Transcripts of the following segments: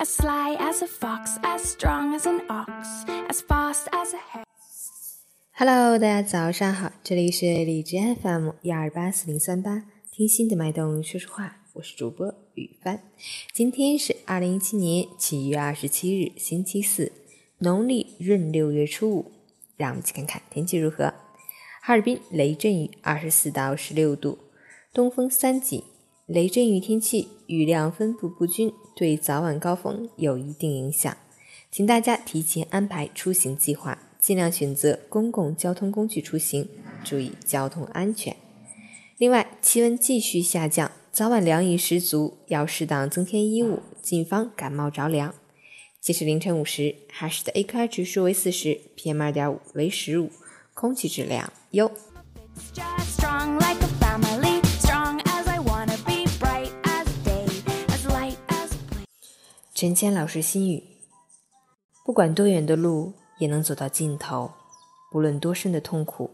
as sly as a fox, as strong as an ox, as fast as a hare. Hello，大家早上好，这里是荔枝 FM 幺二八四零三八，听心的脉动说说话，我是主播雨帆。今天是二零一七年七月二十七日，星期四，农历闰六月初五。让我们去看看天气如何。哈尔滨雷阵雨，二十四到十六度，东风三级。雷阵雨天气雨量分布不均，对早晚高峰有一定影响，请大家提前安排出行计划。尽量选择公共交通工具出行，注意交通安全。另外，气温继续下降，早晚凉意十足，要适当增添衣物，谨防感冒着凉。截至凌晨五时，哈市的 AQI 指数为四十，PM 二点五为十五，空气质量优。陈谦老师心语：不管多远的路。也能走到尽头，不论多深的痛苦，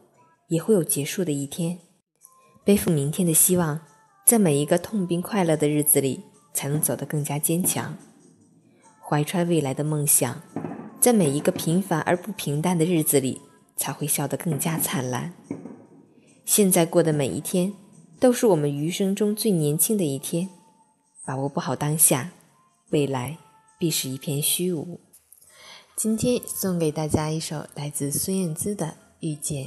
也会有结束的一天。背负明天的希望，在每一个痛并快乐的日子里，才能走得更加坚强。怀揣未来的梦想，在每一个平凡而不平淡的日子里，才会笑得更加灿烂。现在过的每一天，都是我们余生中最年轻的一天。把握不好当下，未来必是一片虚无。今天送给大家一首来自孙燕姿的《遇见》。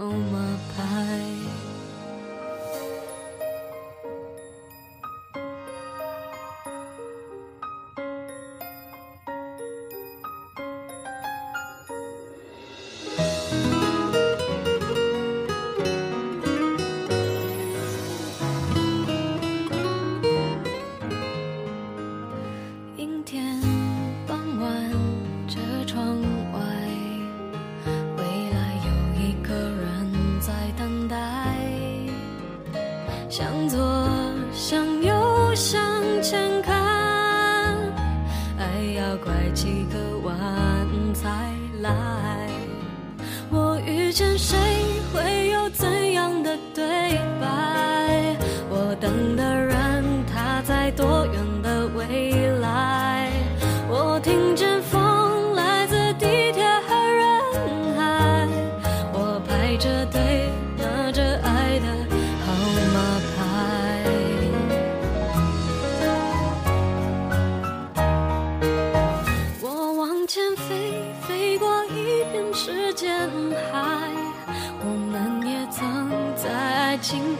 on my pie. 向左，向右，向前看，爱要拐几个弯才来。我遇见谁，